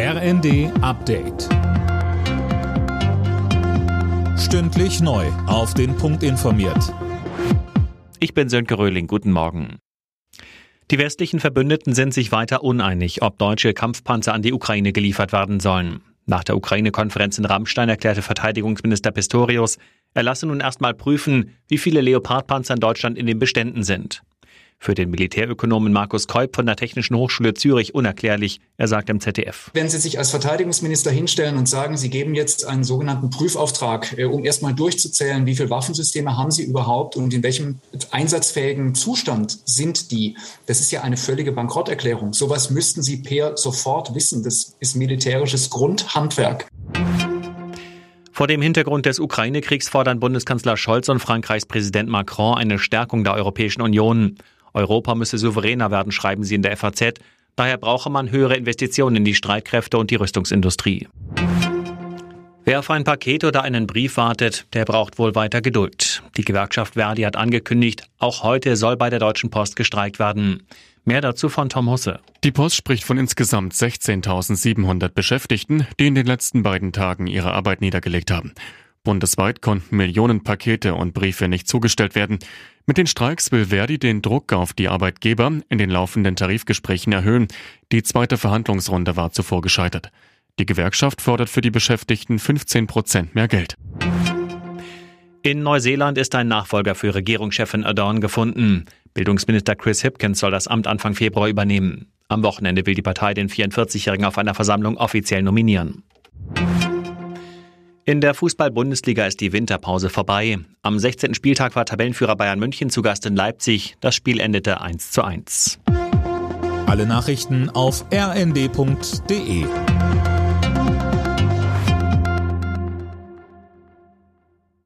RND Update. Stündlich neu. Auf den Punkt informiert. Ich bin Sönke Röhling. Guten Morgen. Die westlichen Verbündeten sind sich weiter uneinig, ob deutsche Kampfpanzer an die Ukraine geliefert werden sollen. Nach der Ukraine-Konferenz in Rammstein erklärte Verteidigungsminister Pistorius, er lasse nun erstmal prüfen, wie viele Leopardpanzer in Deutschland in den Beständen sind. Für den Militärökonomen Markus Kolb von der Technischen Hochschule Zürich unerklärlich. Er sagt im ZDF. Wenn Sie sich als Verteidigungsminister hinstellen und sagen, Sie geben jetzt einen sogenannten Prüfauftrag, äh, um erstmal durchzuzählen, wie viele Waffensysteme haben Sie überhaupt und in welchem einsatzfähigen Zustand sind die, das ist ja eine völlige Bankrotterklärung. Sowas müssten Sie per sofort wissen. Das ist militärisches Grundhandwerk. Vor dem Hintergrund des Ukraine-Kriegs fordern Bundeskanzler Scholz und Frankreichs Präsident Macron eine Stärkung der Europäischen Union. Europa müsse souveräner werden, schreiben sie in der FAZ. Daher brauche man höhere Investitionen in die Streitkräfte und die Rüstungsindustrie. Wer auf ein Paket oder einen Brief wartet, der braucht wohl weiter Geduld. Die Gewerkschaft Verdi hat angekündigt, auch heute soll bei der Deutschen Post gestreikt werden. Mehr dazu von Tom Husse. Die Post spricht von insgesamt 16.700 Beschäftigten, die in den letzten beiden Tagen ihre Arbeit niedergelegt haben. Bundesweit konnten Millionen Pakete und Briefe nicht zugestellt werden. Mit den Streiks will Verdi den Druck auf die Arbeitgeber in den laufenden Tarifgesprächen erhöhen. Die zweite Verhandlungsrunde war zuvor gescheitert. Die Gewerkschaft fordert für die Beschäftigten 15 Prozent mehr Geld. In Neuseeland ist ein Nachfolger für Regierungschefin Ardern gefunden. Bildungsminister Chris Hipkins soll das Amt Anfang Februar übernehmen. Am Wochenende will die Partei den 44-Jährigen auf einer Versammlung offiziell nominieren. In der Fußball-Bundesliga ist die Winterpause vorbei. Am 16. Spieltag war Tabellenführer Bayern München zu Gast in Leipzig. Das Spiel endete 1 zu 1. Alle Nachrichten auf rnd.de